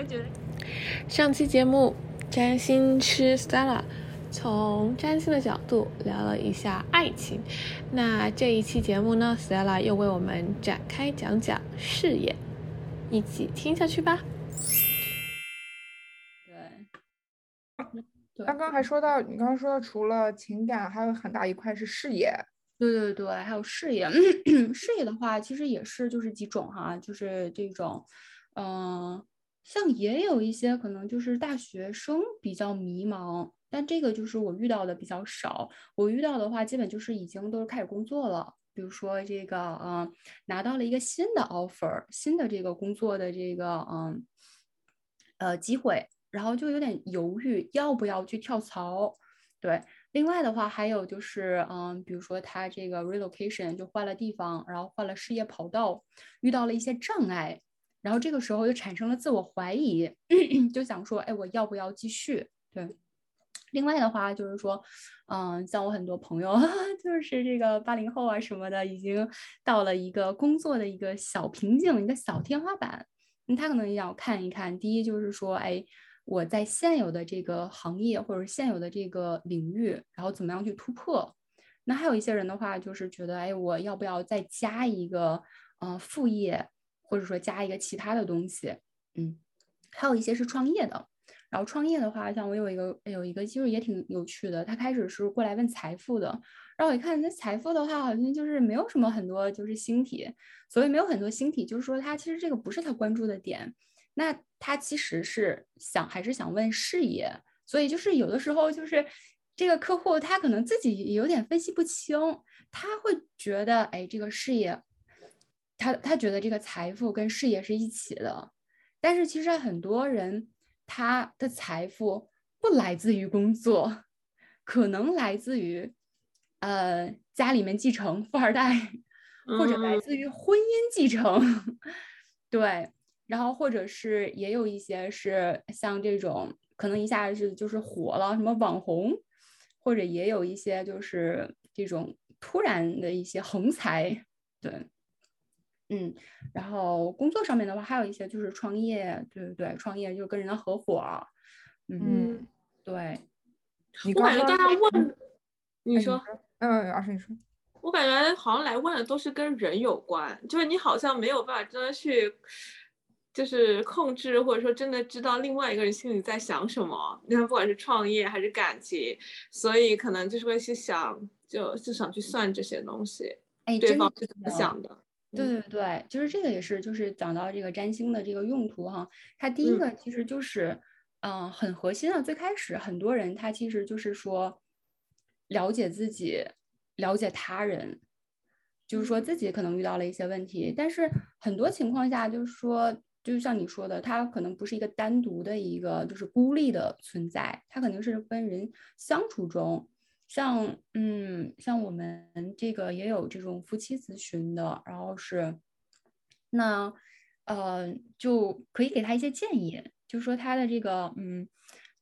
们觉得上期节目占星师 Stella 从占星的角度聊了一下爱情，那这一期节目呢，Stella 又为我们展开讲讲事业，一起听下去吧。对刚刚还说到，你刚刚说到，除了情感，还有很大一块是事业。对对对，还有事业。事业的话，其实也是就是几种哈，就是这种，嗯，像也有一些可能就是大学生比较迷茫，但这个就是我遇到的比较少。我遇到的话，基本就是已经都是开始工作了，比如说这个，嗯，拿到了一个新的 offer，新的这个工作的这个，嗯，呃，机会。然后就有点犹豫，要不要去跳槽？对，另外的话还有就是，嗯，比如说他这个 relocation 就换了地方，然后换了事业跑道，遇到了一些障碍，然后这个时候就产生了自我怀疑，就想说，哎，我要不要继续？对，另外的话就是说，嗯，像我很多朋友，就是这个八零后啊什么的，已经到了一个工作的一个小瓶颈，一个小天花板，那他可能要看一看，第一就是说，哎。我在现有的这个行业或者现有的这个领域，然后怎么样去突破？那还有一些人的话，就是觉得，哎，我要不要再加一个呃副业，或者说加一个其他的东西？嗯，还有一些是创业的。然后创业的话，像我有一个有一个其实也挺有趣的，他开始是过来问财富的，然后我一看那财富的话，好像就是没有什么很多就是星体，所以没有很多星体，就是说他其实这个不是他关注的点。那他其实是想还是想问事业，所以就是有的时候就是这个客户他可能自己有点分析不清，他会觉得哎这个事业，他他觉得这个财富跟事业是一起的，但是其实很多人他的财富不来自于工作，可能来自于呃家里面继承富二代，或者来自于婚姻继承，对。然后或者是也有一些是像这种可能一下子就是火了，什么网红，或者也有一些就是这种突然的一些横财，对，嗯，然后工作上面的话，还有一些就是创业，对对对，创业就跟人家合伙，嗯，对。我感觉大家问，你说，嗯，二叔你说，我感觉好像来问的都是跟人有关，就是你好像没有办法真的去。就是控制，或者说真的知道另外一个人心里在想什么。你看，不管是创业还是感情，所以可能就是会去想，就就想去算这些东西。哎，对方是怎么想的？对对对，就是这个也是，就是讲到这个占星的这个用途哈。它第一个其实就是，嗯，很核心啊。最开始很多人他其实就是说，了解自己，了解他人，就是说自己可能遇到了一些问题，但是很多情况下就是说。就像你说的，它可能不是一个单独的一个就是孤立的存在，它肯定是跟人相处中，像嗯，像我们这个也有这种夫妻咨询的，然后是那呃就可以给他一些建议，就说他的这个嗯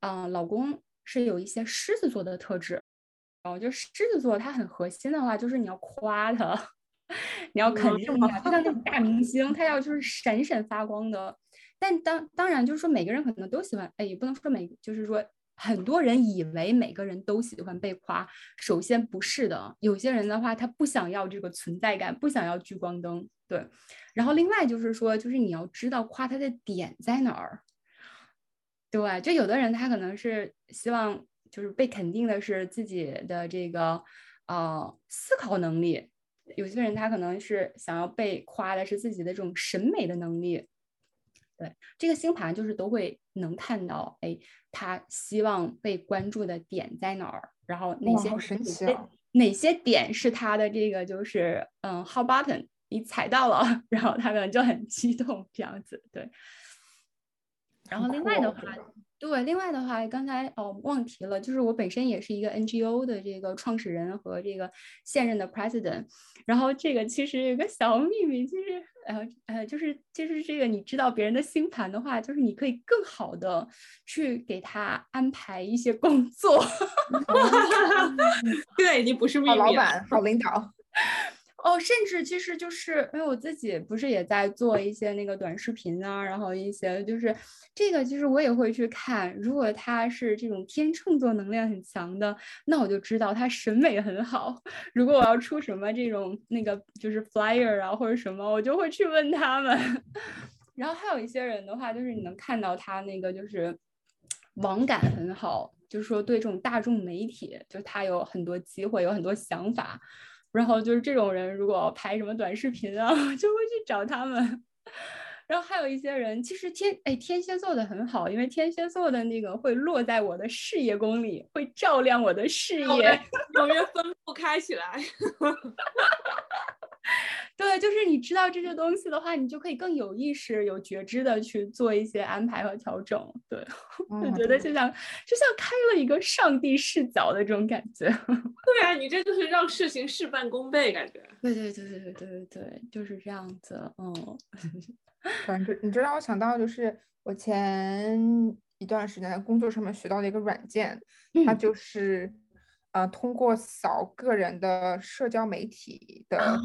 啊老公是有一些狮子座的特质，然后就狮子座他很核心的话就是你要夸他。你要肯定他，就像那种大明星，他要就是闪闪发光的。但当当然就是说，每个人可能都喜欢，哎，也不能说每，就是说很多人以为每个人都喜欢被夸。首先不是的，有些人的话，他不想要这个存在感，不想要聚光灯。对。然后另外就是说，就是你要知道夸他的点在哪儿。对，就有的人他可能是希望就是被肯定的是自己的这个呃思考能力。有些人他可能是想要被夸的是自己的这种审美的能力，对这个星盘就是都会能看到，哎，他希望被关注的点在哪儿，然后哪些神奇哪些点是他的这个就是嗯 hot button，你踩到了，然后他可能就很激动这样子，对。然后另外的话。对，另外的话，刚才哦忘提了，就是我本身也是一个 NGO 的这个创始人和这个现任的 President。然后这个其实有个小秘密，就是呃呃，就是就是这个你知道别人的星盘的话，就是你可以更好的去给他安排一些工作。对，你不是秘密。好老板，好领导。哦，甚至其实就是因为我自己不是也在做一些那个短视频啊，然后一些就是这个，其实我也会去看。如果他是这种天秤座能量很强的，那我就知道他审美很好。如果我要出什么这种那个就是 flyer 啊或者什么，我就会去问他们。然后还有一些人的话，就是你能看到他那个就是网感很好，就是说对这种大众媒体，就他有很多机会，有很多想法。然后就是这种人，如果拍什么短视频啊，就会去找他们。然后还有一些人，其实天哎天蝎座的很好，因为天蝎座的那个会落在我的事业宫里，会照亮我的事业，永远分不开起来。对，就是你知道这些东西的话，你就可以更有意识、有觉知的去做一些安排和调整。对，就觉得就像就像开了一个上帝视角的这种感觉。对啊，你这就是让事情事半功倍，感觉。对对对对对对对对，就是这样子。嗯，反正你知道，我想到就是我前一段时间在工作上面学到的一个软件，它就是。呃，通过扫个人的社交媒体的。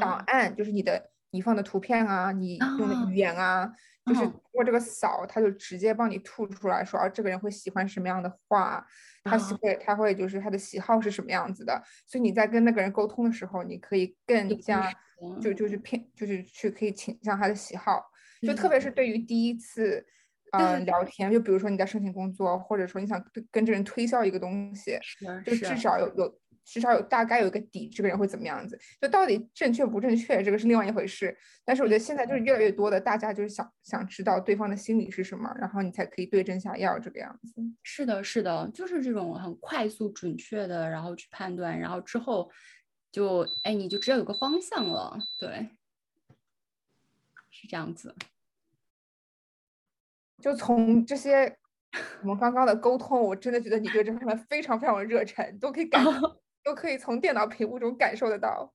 档案，就是你的你放的图片啊，你用的语言啊，就是通过这个扫，他就直接帮你吐出来说，啊，这个人会喜欢什么样的话，他喜会他会就是他的喜好是什么样子的，所以你在跟那个人沟通的时候，你可以更加就就。是偏就是去可以倾向他的喜好，就特别。是对于第一次。嗯，聊天就比如说你在申请工作，或者说你想跟这人推销一个东西，就至少有有至少有大概有一个底，这个人会怎么样子？就到底正确不正确，这个是另外一回事。但是我觉得现在就是越来越多的大家就是想想知道对方的心理是什么，然后你才可以对症下药这个样子。是的，是的，就是这种很快速准确的，然后去判断，然后之后就哎你就知道有个方向了，对，是这样子。就从这些我们刚刚的沟通，我真的觉得你对这方面非常非常的热忱，都可以感，都可以从电脑屏幕中感受得到。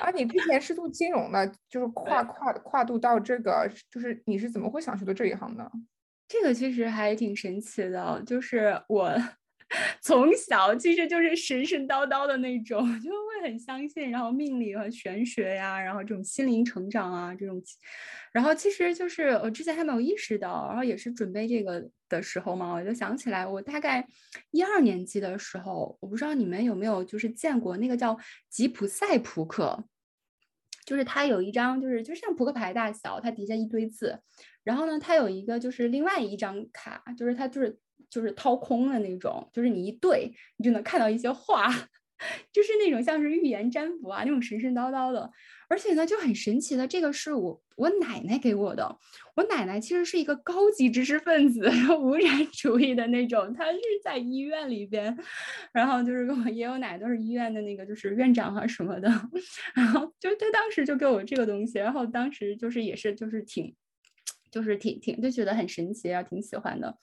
而你之前是做金融的，就是跨跨跨度到这个，就是你是怎么会想去做这一行的？这个其实还挺神奇的，就是我。从小其实就是神神叨叨的那种，就会很相信，然后命理和玄学呀，然后这种心灵成长啊这种，然后其实就是我之前还没有意识到，然后也是准备这个的时候嘛，我就想起来，我大概一二年级的时候，我不知道你们有没有就是见过那个叫吉普赛扑克，就是它有一张就是就像扑克牌大小，它底下一堆字，然后呢，它有一个就是另外一张卡，就是它就是。就是掏空的那种，就是你一对，你就能看到一些话，就是那种像是预言占卜啊，那种神神叨叨的。而且呢，就很神奇的，这个是我我奶奶给我的。我奶奶其实是一个高级知识分子，无产主义的那种。她是在医院里边，然后就是跟我爷爷奶奶都是医院的那个就是院长啊什么的。然后就她当时就给我这个东西，然后当时就是也是就是挺。就是挺挺就觉得很神奇啊，挺喜欢的。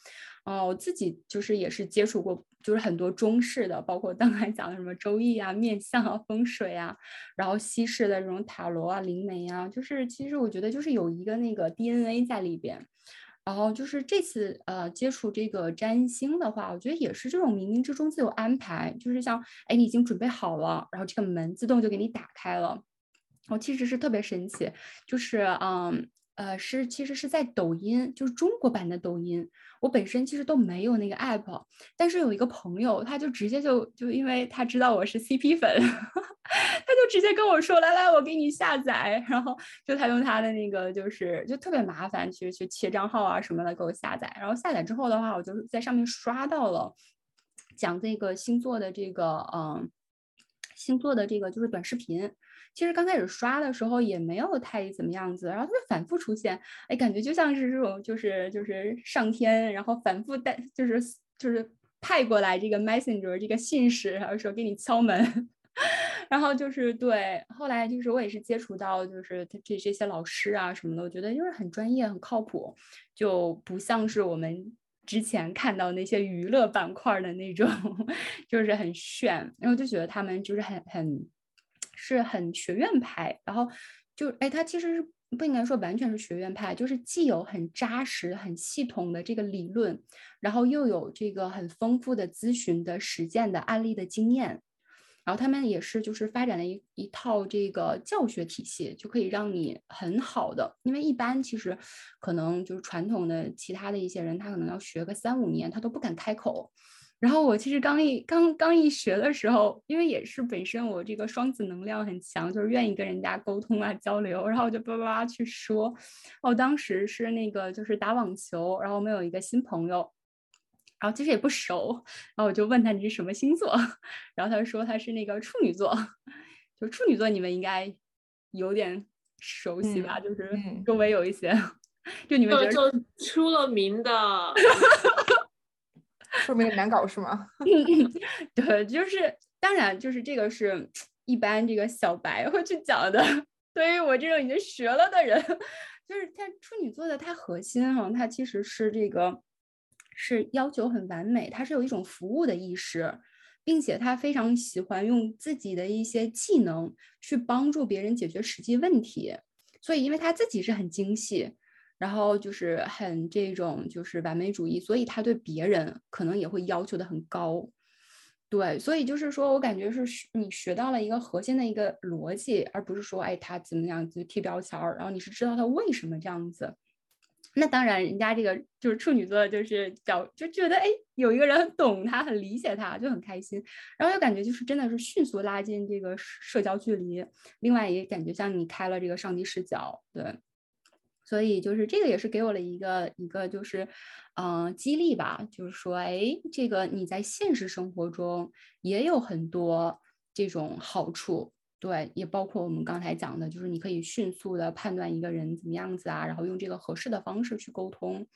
哦，我自己就是也是接触过，就是很多中式的，包括刚才讲的什么周易啊、面相啊、风水啊，然后西式的这种塔罗啊、灵媒啊，就是其实我觉得就是有一个那个 DNA 在里边。然后就是这次呃接触这个占星的话，我觉得也是这种冥冥之中自有安排，就是像哎你已经准备好了，然后这个门自动就给你打开了。我其实是特别神奇，就是嗯。呃，是其实是在抖音，就是中国版的抖音。我本身其实都没有那个 app，但是有一个朋友，他就直接就就因为他知道我是 CP 粉，他就直接跟我说：“来来，我给你下载。”然后就他用他的那个就是就特别麻烦，去去切账号啊什么的给我下载。然后下载之后的话，我就在上面刷到了讲这个星座的这个嗯星座的这个就是短视频。其实刚开始刷的时候也没有太怎么样子，然后它就反复出现，哎，感觉就像是这种，就是就是上天，然后反复带，就是就是派过来这个 messenger 这个信使，然后说给你敲门，然后就是对，后来就是我也是接触到，就是他这这些老师啊什么的，我觉得就是很专业、很靠谱，就不像是我们之前看到那些娱乐板块的那种，就是很炫，然后就觉得他们就是很很。是很学院派，然后就哎，他其实是不应该说完全是学院派，就是既有很扎实、很系统的这个理论，然后又有这个很丰富的咨询的实践的案例的经验，然后他们也是就是发展了一一套这个教学体系，就可以让你很好的，因为一般其实可能就是传统的其他的一些人，他可能要学个三五年，他都不敢开口。然后我其实刚一刚刚一学的时候，因为也是本身我这个双子能量很强，就是愿意跟人家沟通啊交流，然后我就叭叭叭去说。哦当时是那个就是打网球，然后我们有一个新朋友。然后其实也不熟，然后我就问他你是什么星座，然后他说他是那个处女座，就处女座你们应该有点熟悉吧？就是周围有一些，就你们觉得就出了名的，出名的难搞是吗？对，就是当然就是这个是一般这个小白会去讲的，对于我这种已经学了的人，就是他处女座的他核心哈，他其实是这个。是要求很完美，他是有一种服务的意识，并且他非常喜欢用自己的一些技能去帮助别人解决实际问题。所以，因为他自己是很精细，然后就是很这种就是完美主义，所以他对别人可能也会要求的很高。对，所以就是说我感觉是你学到了一个核心的一个逻辑，而不是说哎他怎么样就贴标签儿，然后你是知道他为什么这样子。那当然，人家这个就是处女座，就是角就觉得哎，有一个人很懂他，很理解他，就很开心。然后又感觉就是真的是迅速拉近这个社交距离。另外也感觉像你开了这个上帝视角，对。所以就是这个也是给我了一个一个就是嗯激励吧，就是说哎，这个你在现实生活中也有很多这种好处。对，也包括我们刚才讲的，就是你可以迅速的判断一个人怎么样子啊，然后用这个合适的方式去沟通，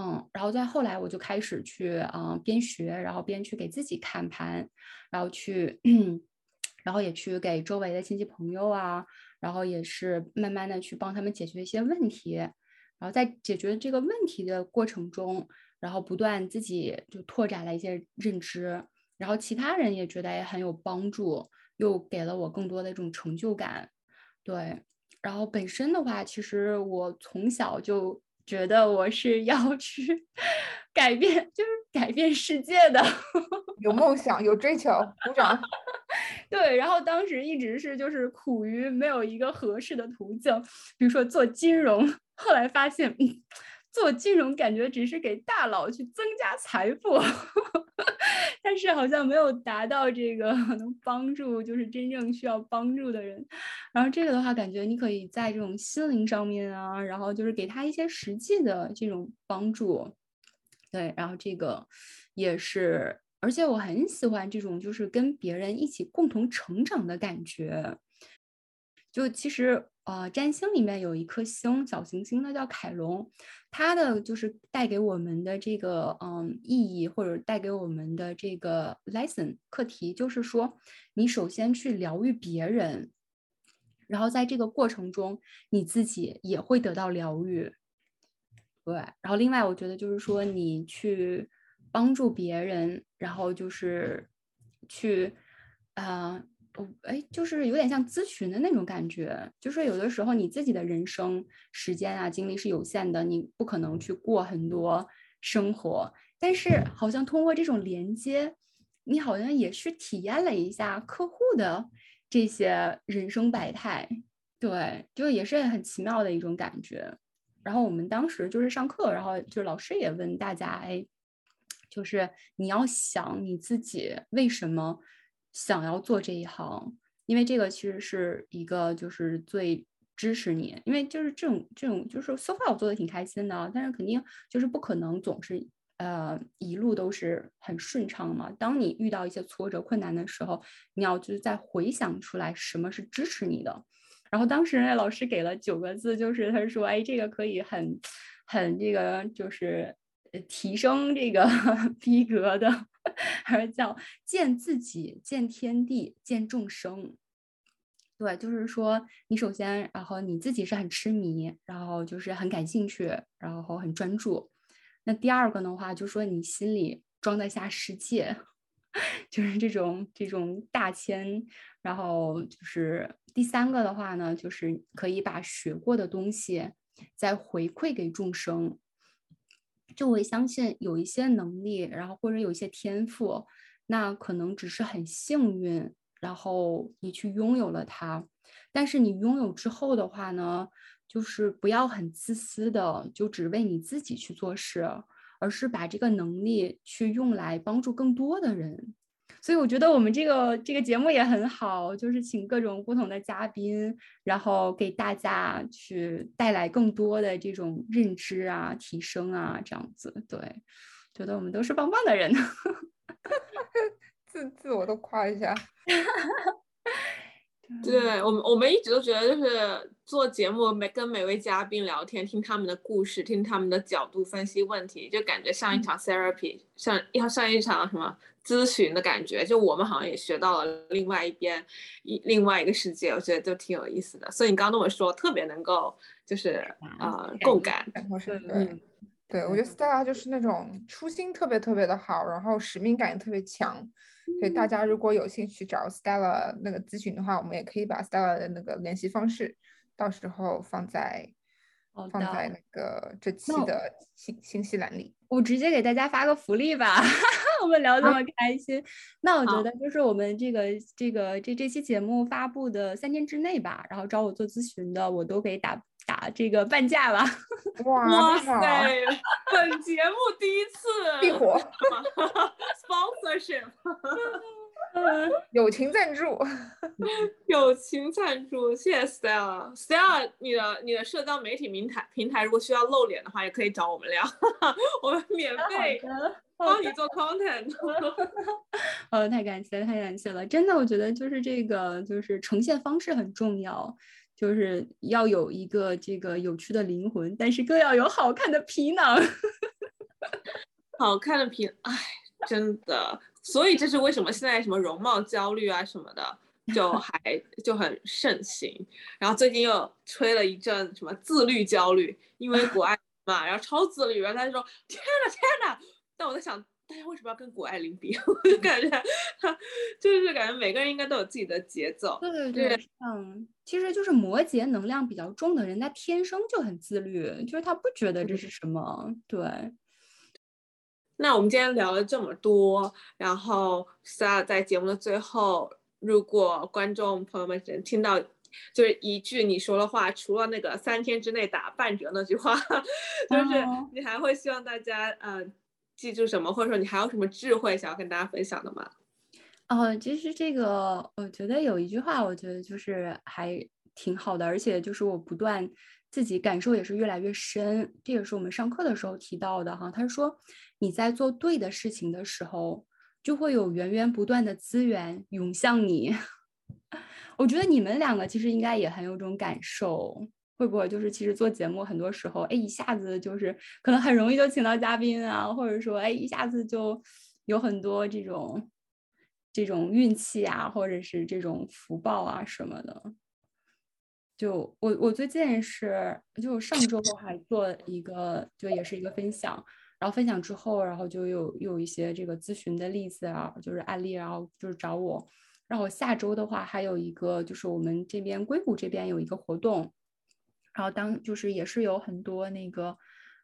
嗯，然后再后来我就开始去啊边学，然后边去给自己看盘，然后去，然后也去给周围的亲戚朋友啊，然后也是慢慢的去帮他们解决一些问题，然后在解决这个问题的过程中，然后不断自己就拓展了一些认知，然后其他人也觉得也很有帮助。又给了我更多的这种成就感，对。然后本身的话，其实我从小就觉得我是要去 改变，就是改变世界的，有梦想，有追求，鼓掌。对，然后当时一直是就是苦于没有一个合适的途径，比如说做金融，后来发现。做金融感觉只是给大佬去增加财富，但是好像没有达到这个能帮助就是真正需要帮助的人。然后这个的话，感觉你可以在这种心灵上面啊，然后就是给他一些实际的这种帮助。对，然后这个也是，而且我很喜欢这种就是跟别人一起共同成长的感觉。就其实。呃，占星里面有一颗星，小行星，它叫凯龙，它的就是带给我们的这个嗯意义，或者带给我们的这个 lesson 课题，就是说，你首先去疗愈别人，然后在这个过程中，你自己也会得到疗愈。对，然后另外我觉得就是说，你去帮助别人，然后就是去啊。哎，就是有点像咨询的那种感觉，就是有的时候你自己的人生时间啊、精力是有限的，你不可能去过很多生活，但是好像通过这种连接，你好像也去体验了一下客户的这些人生百态，对，就也是很奇妙的一种感觉。然后我们当时就是上课，然后就老师也问大家，哎，就是你要想你自己为什么。想要做这一行，因为这个其实是一个就是最支持你，因为就是这种这种就是 so far 我做的挺开心的，但是肯定就是不可能总是呃一路都是很顺畅嘛。当你遇到一些挫折困难的时候，你要就是再回想出来什么是支持你的。然后当时那老师给了九个字，就是他说，哎，这个可以很很这个就是提升这个 逼格的。还是叫见自己、见天地、见众生。对，就是说你首先，然后你自己是很痴迷，然后就是很感兴趣，然后很专注。那第二个的话，就说你心里装得下世界，就是这种这种大千。然后就是第三个的话呢，就是可以把学过的东西再回馈给众生。就会相信有一些能力，然后或者有一些天赋，那可能只是很幸运，然后你去拥有了它，但是你拥有之后的话呢，就是不要很自私的，就只为你自己去做事，而是把这个能力去用来帮助更多的人。所以我觉得我们这个这个节目也很好，就是请各种不同的嘉宾，然后给大家去带来更多的这种认知啊、提升啊，这样子。对，觉得我们都是棒棒的人。自自我都夸一下。对我们，我们一直都觉得，就是做节目，每跟每位嘉宾聊天，听他们的故事，听他们的角度分析问题，就感觉像一场 therapy，像要像一场什么咨询的感觉。就我们好像也学到了另外一边一另外一个世界，我觉得都挺有意思的。所以你刚刚那么说，特别能够就是呃共感。对，对我觉得 Stella 就是那种初心特别特别的好，然后使命感也特别强。所以大家如果有兴趣找 Stella 那个咨询的话，我们也可以把 Stella 的那个联系方式，到时候放在放在那个这期的信信息栏里。我直接给大家发个福利吧，我们聊这么开心。那我觉得就是我们这个这个这这期节目发布的三天之内吧，然后找我做咨询的，我都给打打这个半价了。哇塞，本节目第一次 必火。sponsorship，友情赞助，友情赞助，谢谢 Stella。Stella，你的你的社交媒体平台平台如果需要露脸的话，也可以找我们聊，我们免费帮你做 content。哦，太感谢，太感谢了，真的，我觉得就是这个就是呈现方式很重要，就是要有一个这个有趣的灵魂，但是更要有好看的皮囊。好看的皮，哎。真的，所以这是为什么现在什么容貌焦虑啊什么的，就还就很盛行。然后最近又吹了一阵什么自律焦虑，因为谷爱凌嘛，然后超自律，然后他就说天呐天呐！但我在想，大家为什么要跟谷爱凌比？我就感觉他 就是感觉每个人应该都有自己的节奏。对对对，嗯，其实就是摩羯能量比较重的人，他天生就很自律，就是他不觉得这是什么，对。那我们今天聊了这么多，然后在节目的最后，如果观众朋友们能听到，就是一句你说的话，除了那个三天之内打半折那句话，就是你还会希望大家呃记住什么，或者说你还有什么智慧想要跟大家分享的吗？哦，其实这个我觉得有一句话，我觉得就是还挺好的，而且就是我不断自己感受也是越来越深，这也是我们上课的时候提到的哈，他说。你在做对的事情的时候，就会有源源不断的资源涌向你。我觉得你们两个其实应该也很有种感受，会不会就是其实做节目很多时候，哎，一下子就是可能很容易就请到嘉宾啊，或者说哎，一下子就有很多这种这种运气啊，或者是这种福报啊什么的。就我我最近是就上周还做一个，就也是一个分享。然后分享之后，然后就有有一些这个咨询的例子啊，就是案例，然后就是找我。然后下周的话，还有一个就是我们这边硅谷这边有一个活动，然后当就是也是有很多那个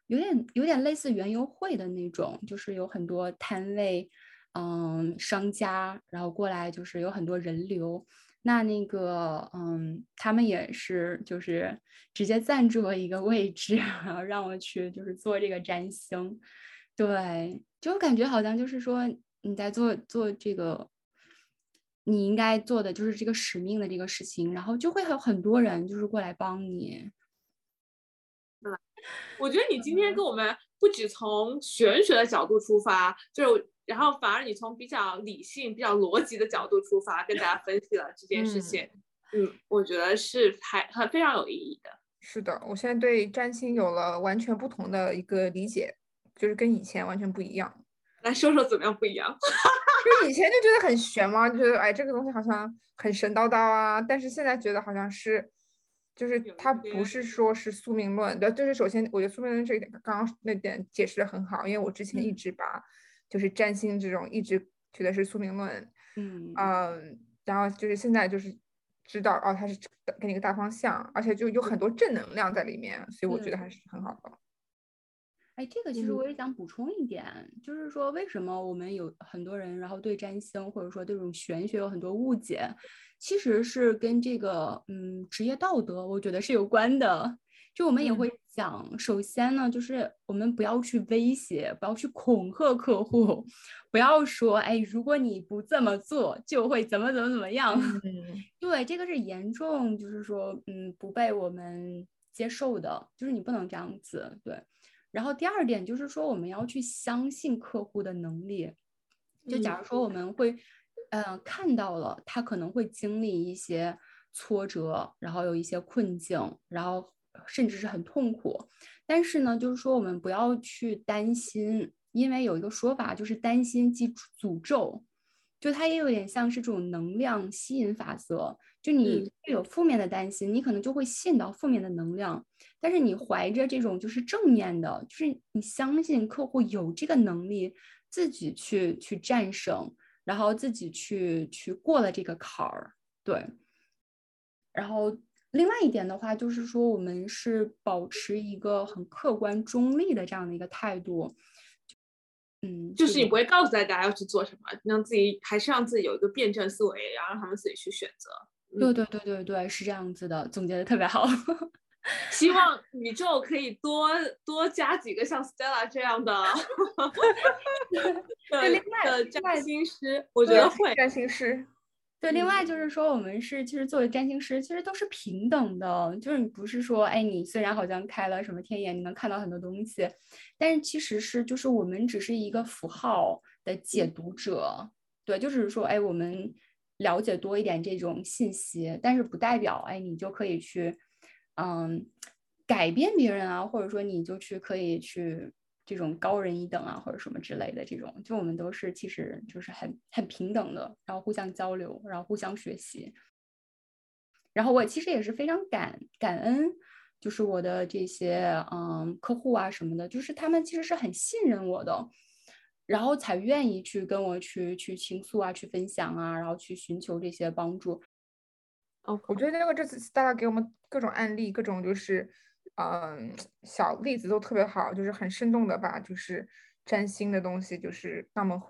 有点有点类似园游会的那种，就是有很多摊位，嗯，商家，然后过来就是有很多人流。那那个，嗯，他们也是，就是直接赞助了一个位置，然后让我去，就是做这个占星。对，就感觉好像就是说你在做做这个，你应该做的就是这个使命的这个事情，然后就会有很多人就是过来帮你。嗯，我觉得你今天跟我们不止从玄学的角度出发，就是。然后反而你从比较理性、比较逻辑的角度出发，跟大家分析了这件事情。嗯，我觉得是还很非常有意义的。是的，我现在对占星有了完全不同的一个理解，就是跟以前完全不一样。来说说怎么样不一样？就以前就觉得很玄嘛，就觉得哎这个东西好像很神叨叨啊。但是现在觉得好像是，就是它不是说是宿命论的。就是首先我觉得宿命论这一点刚刚那点解释的很好，因为我之前一直把。就是占星这种一直觉得是宿命论，嗯嗯，然后就是现在就是知道哦，它是给你个大方向，而且就有很多正能量在里面，所以我觉得还是很好的。哎，这个其实嗯我也想补充一点，就是说为什么我们有很多人，然后对占星或者说对这种玄学有很多误解，其实是跟这个嗯职业道德，我觉得是有关的。就我们也嗯会讲，首先呢，就是我们不要去威胁，不要去恐吓客户，不要说，哎，如果你不这么做，就会怎么怎么怎么样。嗯 对，这个是严重，就是说，嗯，不被我们接受的，就是你不能这样子。对，然后第二点就是说，我们要去相信客户的能力。就假如说我们会，呃，看到了他可能会经历一些挫折，然后有一些困境，然后甚至是很痛苦，但是呢，就是说我们不要去担心，因为有一个说法就是担心即诅咒。就它也有点像是这种能量吸引法则，就你嗯有负面的担心，你可能就会吸引到负面的能量。但是你怀着这种就是正面的，就是你相信客户有这个能力自己去去战胜，然后自己去去过了这个坎儿，对。然后另外一点的话，就是说我们是保持一个很客观中立的这样的一个态度。嗯，就是你不会告诉大家要去做什么，让自己还是让自己有一个辩证思维，然后让他们自己去选择。对对对对对，是这样子的，总结的特别好。希望宇宙可以多多加几个像 Stella 这样的 的另外的另外占星师，我觉得会。占星师，对，另外就是说，我们是其实作为占星师，其实都是平等的，就是你不是说，哎，你虽然好像开了什么天眼，你能看到很多东西，但是其实是就是我们只是一个符号的解读者，对，就是说，哎，我们了解多一点这种信息，但是不代表，哎，你就可以去，嗯，改变别人啊，或者说你就去可以去这种高人一等啊，或者什么之类的这种，就我们都是其实就是很很平等的，然后互相交流，然后互相学习。然后我其实也是非常感感恩，就是我的这些嗯客户啊什么的，就是他们其实是很信任我的，然后才愿意去跟我去去倾诉啊，去分享啊，然后去寻求这些帮助。哦，我觉得这个这次 Stella 给我们各种案例，各种就是嗯小例子都特别好，就是很生动的把就是占星的东西，就是让我们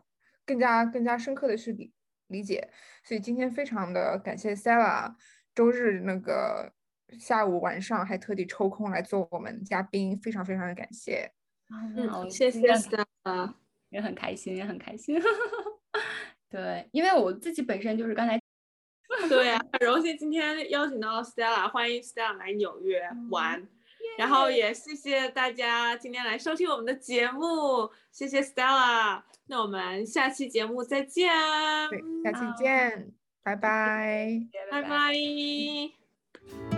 更加更加深刻的去理理解。所以今天非常的感谢 Stella，周日那个下午晚上还特地抽空来做我们嘉宾，非常非常的感谢。嗯，谢谢今天 Stella。也很开心，也很开心。对，因为我自己本身就是刚才对啊，很荣幸今天邀请到 Stella，欢迎 Stella 来纽约玩。然后也谢谢大家今天来收听我们的节目，谢谢 Stella。那我们下期节目再见，对，下期好见，拜拜。拜拜。